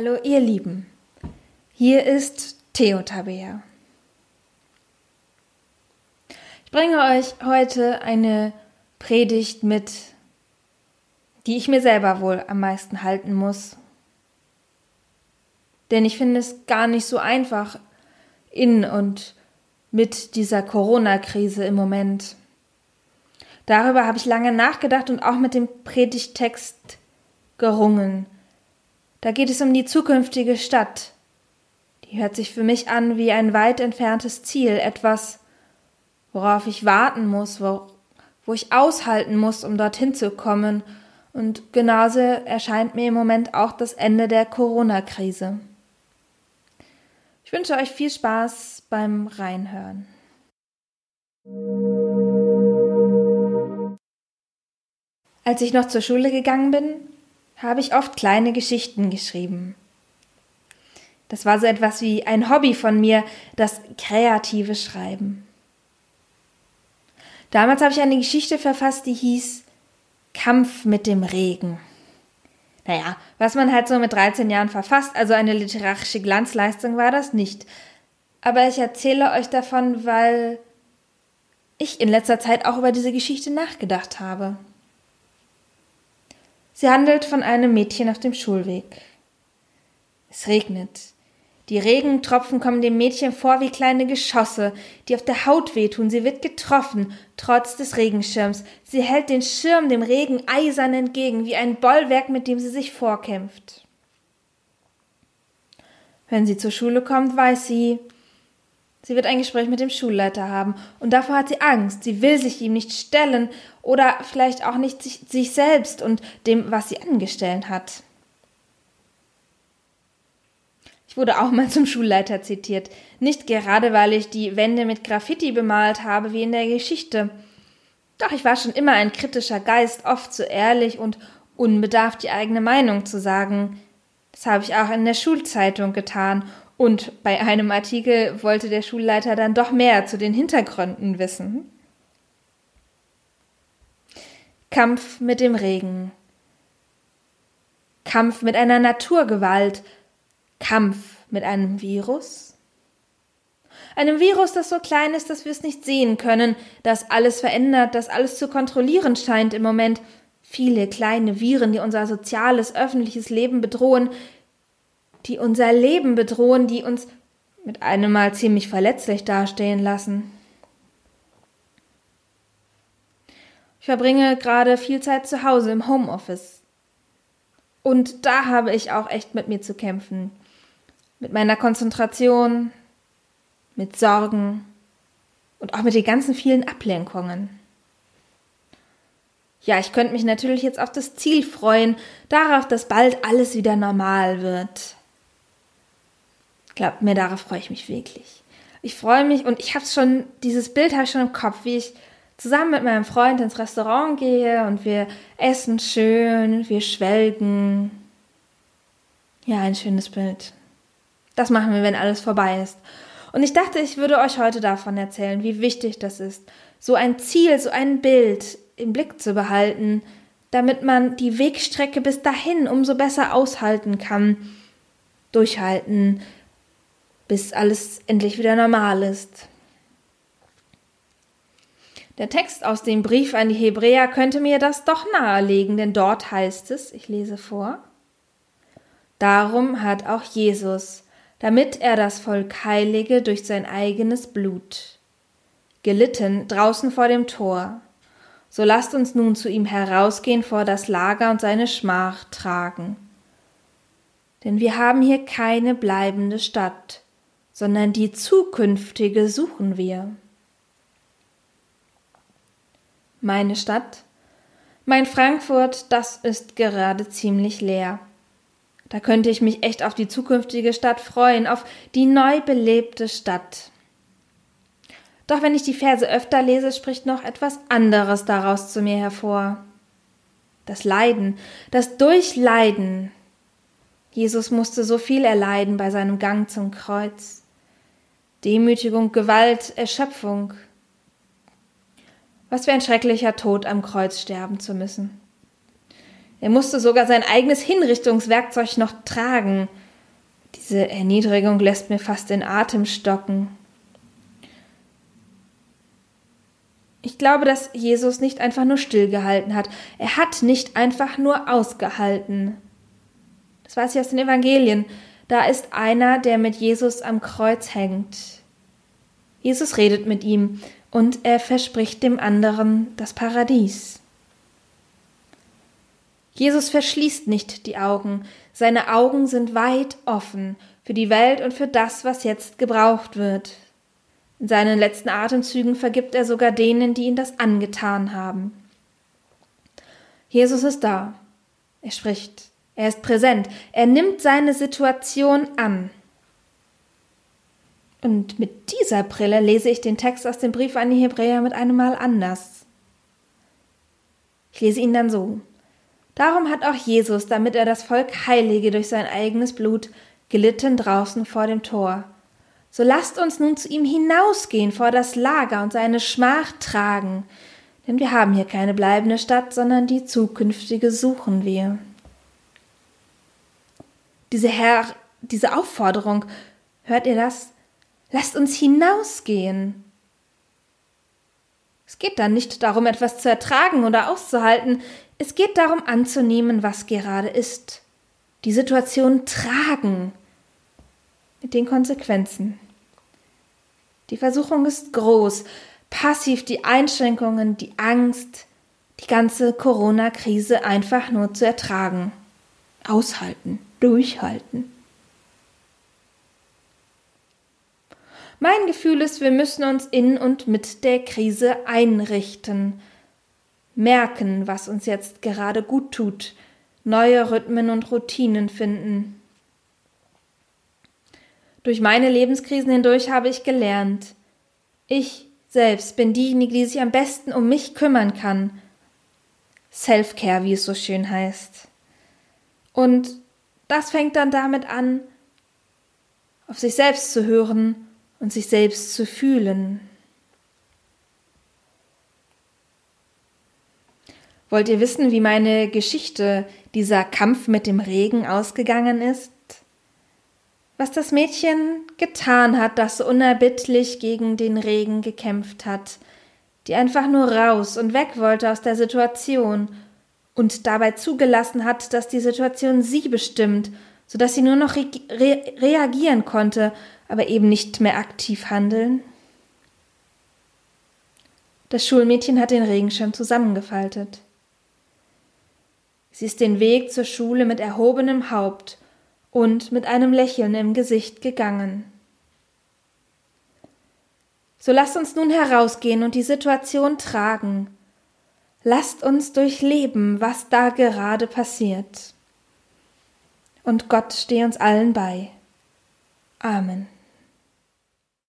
Hallo ihr Lieben, hier ist Theo Tabea. Ich bringe euch heute eine Predigt mit, die ich mir selber wohl am meisten halten muss. Denn ich finde es gar nicht so einfach in und mit dieser Corona-Krise im Moment. Darüber habe ich lange nachgedacht und auch mit dem Predigtext gerungen. Da geht es um die zukünftige Stadt. Die hört sich für mich an wie ein weit entferntes Ziel, etwas, worauf ich warten muss, wo, wo ich aushalten muss, um dorthin zu kommen. Und genauso erscheint mir im Moment auch das Ende der Corona-Krise. Ich wünsche euch viel Spaß beim Reinhören. Als ich noch zur Schule gegangen bin, habe ich oft kleine Geschichten geschrieben. Das war so etwas wie ein Hobby von mir, das kreative Schreiben. Damals habe ich eine Geschichte verfasst, die hieß Kampf mit dem Regen. Naja, was man halt so mit 13 Jahren verfasst, also eine literarische Glanzleistung war das nicht. Aber ich erzähle euch davon, weil ich in letzter Zeit auch über diese Geschichte nachgedacht habe. Sie handelt von einem Mädchen auf dem Schulweg. Es regnet. Die Regentropfen kommen dem Mädchen vor wie kleine Geschosse, die auf der Haut wehtun. Sie wird getroffen, trotz des Regenschirms. Sie hält den Schirm dem Regen eisern entgegen, wie ein Bollwerk, mit dem sie sich vorkämpft. Wenn sie zur Schule kommt, weiß sie, sie wird ein Gespräch mit dem Schulleiter haben, und davor hat sie Angst. Sie will sich ihm nicht stellen oder vielleicht auch nicht sich, sich selbst und dem, was sie angestellt hat. Ich wurde auch mal zum Schulleiter zitiert. Nicht gerade, weil ich die Wände mit Graffiti bemalt habe, wie in der Geschichte. Doch ich war schon immer ein kritischer Geist, oft so ehrlich und unbedarft die eigene Meinung zu sagen. Das habe ich auch in der Schulzeitung getan. Und bei einem Artikel wollte der Schulleiter dann doch mehr zu den Hintergründen wissen. Kampf mit dem Regen. Kampf mit einer Naturgewalt, Kampf mit einem Virus? Einem Virus, das so klein ist, dass wir es nicht sehen können, das alles verändert, das alles zu kontrollieren scheint im Moment. Viele kleine Viren, die unser soziales, öffentliches Leben bedrohen, die unser Leben bedrohen, die uns mit einem Mal ziemlich verletzlich dastehen lassen. Ich verbringe gerade viel Zeit zu Hause im Homeoffice. Und da habe ich auch echt mit mir zu kämpfen mit meiner Konzentration, mit Sorgen und auch mit den ganzen vielen Ablenkungen. Ja, ich könnte mich natürlich jetzt auf das Ziel freuen, darauf, dass bald alles wieder normal wird. Glaubt mir, darauf freue ich mich wirklich. Ich freue mich und ich habe schon, dieses Bild habe ich schon im Kopf, wie ich zusammen mit meinem Freund ins Restaurant gehe und wir essen schön, wir schwelgen. Ja, ein schönes Bild. Das machen wir, wenn alles vorbei ist. Und ich dachte, ich würde euch heute davon erzählen, wie wichtig das ist, so ein Ziel, so ein Bild im Blick zu behalten, damit man die Wegstrecke bis dahin umso besser aushalten kann, durchhalten, bis alles endlich wieder normal ist. Der Text aus dem Brief an die Hebräer könnte mir das doch nahelegen, denn dort heißt es, ich lese vor, Darum hat auch Jesus, damit er das Volk heilige durch sein eigenes Blut. Gelitten draußen vor dem Tor. So lasst uns nun zu ihm herausgehen vor das Lager und seine Schmach tragen. Denn wir haben hier keine bleibende Stadt, sondern die zukünftige suchen wir. Meine Stadt, mein Frankfurt, das ist gerade ziemlich leer. Da könnte ich mich echt auf die zukünftige Stadt freuen, auf die neu belebte Stadt. Doch wenn ich die Verse öfter lese, spricht noch etwas anderes daraus zu mir hervor. Das Leiden, das Durchleiden. Jesus musste so viel erleiden bei seinem Gang zum Kreuz. Demütigung, Gewalt, Erschöpfung. Was für ein schrecklicher Tod am Kreuz sterben zu müssen. Er musste sogar sein eigenes Hinrichtungswerkzeug noch tragen. Diese Erniedrigung lässt mir fast den Atem stocken. Ich glaube, dass Jesus nicht einfach nur stillgehalten hat. Er hat nicht einfach nur ausgehalten. Das weiß ich aus den Evangelien. Da ist einer, der mit Jesus am Kreuz hängt. Jesus redet mit ihm und er verspricht dem anderen das Paradies. Jesus verschließt nicht die Augen, seine Augen sind weit offen für die Welt und für das, was jetzt gebraucht wird. In seinen letzten Atemzügen vergibt er sogar denen, die ihn das angetan haben. Jesus ist da. Er spricht. Er ist präsent. Er nimmt seine Situation an. Und mit dieser Brille lese ich den Text aus dem Brief an die Hebräer mit einem Mal anders. Ich lese ihn dann so. Darum hat auch Jesus, damit er das Volk heilige durch sein eigenes Blut, gelitten draußen vor dem Tor. So lasst uns nun zu ihm hinausgehen vor das Lager und seine Schmach tragen, denn wir haben hier keine bleibende Stadt, sondern die zukünftige suchen wir. Diese Herr, diese Aufforderung, hört ihr das? Lasst uns hinausgehen. Es geht dann nicht darum, etwas zu ertragen oder auszuhalten, es geht darum anzunehmen, was gerade ist, die Situation tragen, mit den Konsequenzen. Die Versuchung ist groß, passiv die Einschränkungen, die Angst, die ganze Corona-Krise einfach nur zu ertragen, aushalten, durchhalten. Mein Gefühl ist, wir müssen uns in und mit der Krise einrichten, merken, was uns jetzt gerade gut tut, neue Rhythmen und Routinen finden. Durch meine Lebenskrisen hindurch habe ich gelernt, ich selbst bin diejenige, die sich am besten um mich kümmern kann. Self-Care, wie es so schön heißt. Und das fängt dann damit an, auf sich selbst zu hören und sich selbst zu fühlen. Wollt ihr wissen, wie meine Geschichte, dieser Kampf mit dem Regen ausgegangen ist? Was das Mädchen getan hat, das unerbittlich gegen den Regen gekämpft hat, die einfach nur raus und weg wollte aus der Situation und dabei zugelassen hat, dass die Situation sie bestimmt, so dass sie nur noch re reagieren konnte aber eben nicht mehr aktiv handeln? Das Schulmädchen hat den Regenschirm zusammengefaltet. Sie ist den Weg zur Schule mit erhobenem Haupt und mit einem Lächeln im Gesicht gegangen. So lasst uns nun herausgehen und die Situation tragen. Lasst uns durchleben, was da gerade passiert. Und Gott stehe uns allen bei. Amen.